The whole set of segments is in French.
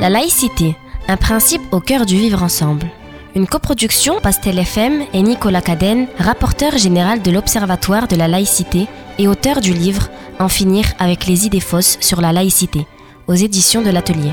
La laïcité, un principe au cœur du vivre ensemble. Une coproduction Pastel FM et Nicolas Cadenne, rapporteur général de l'Observatoire de la laïcité et auteur du livre En finir avec les idées fausses sur la laïcité, aux éditions de l'Atelier.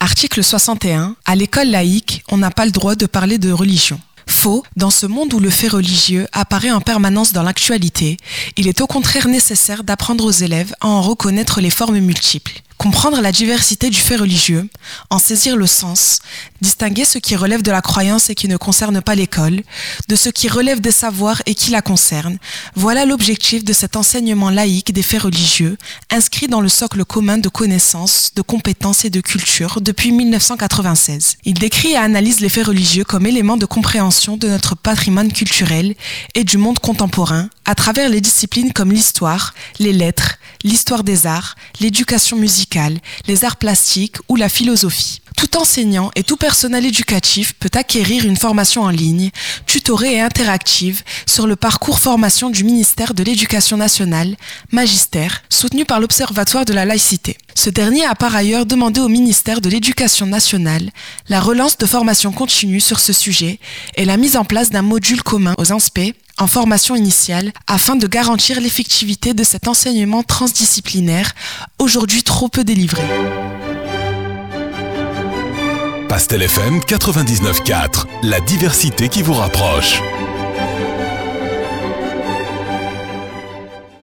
Article 61. À l'école laïque, on n'a pas le droit de parler de religion. Faux, dans ce monde où le fait religieux apparaît en permanence dans l'actualité, il est au contraire nécessaire d'apprendre aux élèves à en reconnaître les formes multiples. Comprendre la diversité du fait religieux, en saisir le sens, distinguer ce qui relève de la croyance et qui ne concerne pas l'école, de ce qui relève des savoirs et qui la concerne, voilà l'objectif de cet enseignement laïque des faits religieux, inscrit dans le socle commun de connaissances, de compétences et de culture depuis 1996. Il décrit et analyse les faits religieux comme élément de compréhension de notre patrimoine culturel et du monde contemporain à travers les disciplines comme l'histoire, les lettres, l'histoire des arts, l'éducation musicale, les arts plastiques ou la philosophie. Tout enseignant et tout personnel éducatif peut acquérir une formation en ligne, tutorée et interactive sur le parcours formation du ministère de l'Éducation nationale, magistère, soutenu par l'Observatoire de la laïcité. Ce dernier a par ailleurs demandé au ministère de l'Éducation nationale la relance de formation continue sur ce sujet et la mise en place d'un module commun aux INSPE en formation initiale afin de garantir l'effectivité de cet enseignement transdisciplinaire aujourd'hui trop peu délivré. Pastel FM 99.4, la diversité qui vous rapproche.